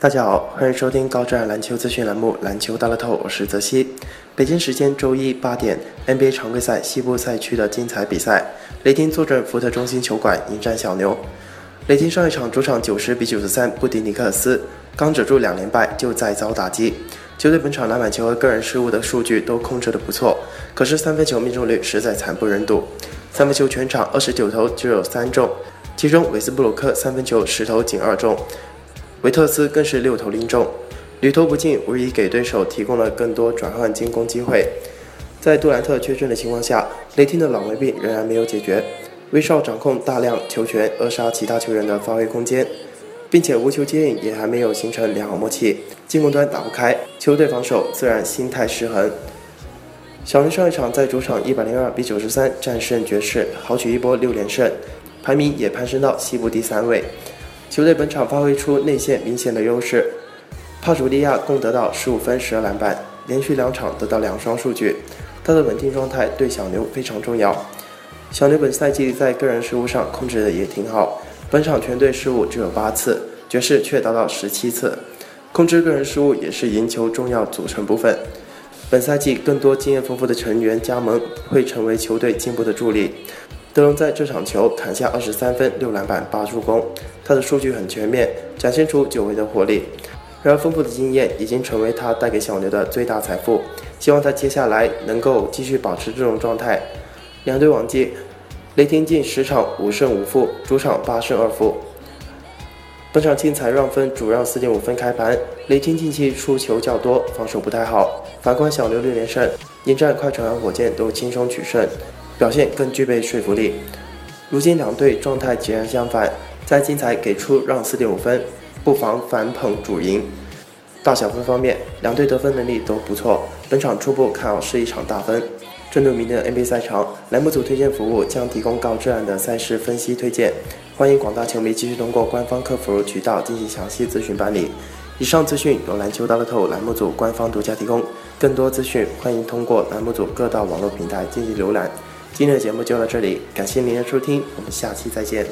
大家好，欢迎收听高质量篮球资讯栏目《篮球大乐透》，我是泽西。北京时间周一八点，NBA 常规赛西部赛区的精彩比赛，雷霆坐镇福特中心球馆迎战小牛。雷霆上一场主场九十比九十三不敌尼克斯，刚止住两连败就再遭打击。球队本场篮板球和个人失误的数据都控制得不错，可是三分球命中率实在惨不忍睹，三分球全场二十九投只有三中，其中韦斯布鲁克三分球十投仅二中。维特斯更是六投零中，屡投不进，无疑给对手提供了更多转换进攻机会。在杜兰特缺阵的情况下，雷霆的老毛病仍然没有解决。威少掌控大量球权，扼杀其他球员的发挥空间，并且无球接应也还没有形成良好默契，进攻端打不开，球队防守自然心态失衡。小牛上一场在主场一百零二比九十三战胜爵士，豪取一波六连胜，排名也攀升到西部第三位。球队本场发挥出内线明显的优势，帕楚利亚共得到十五分、十二篮板，连续两场得到两双数据。他的稳定状态对小牛非常重要。小牛本赛季在个人失误上控制的也挺好，本场全队失误只有八次，爵士却达到十七次。控制个人失误也是赢球重要组成部分。本赛季更多经验丰富的成员加盟，会成为球队进步的助力。德隆在这场球砍下二十三分、六篮板、八助攻，他的数据很全面，展现出久违的活力。然而，丰富的经验已经成为他带给小牛的最大财富。希望他接下来能够继续保持这种状态。两队往绩，雷霆近十场五胜五负，主场八胜二负。本场精彩让分主让四点五分开盘，雷霆近期出球较多，防守不太好。反观小牛六连胜，迎战快船和火箭都轻松取胜。表现更具备说服力。如今两队状态截然相反，在精彩给出让四点五分，不妨反捧主赢。大小分方面，两队得分能力都不错，本场初步看好是一场大分。针对明天的 NBA 赛场，栏目组推荐服务将提供高质量的赛事分析推荐，欢迎广大球迷继续通过官方客服渠道进行详细咨询办理。以上资讯由篮球大乐透栏目组官方独家提供，更多资讯欢迎通过栏目组各大网络平台进行浏览。今天的节目就到这里，感谢您的收听，我们下期再见。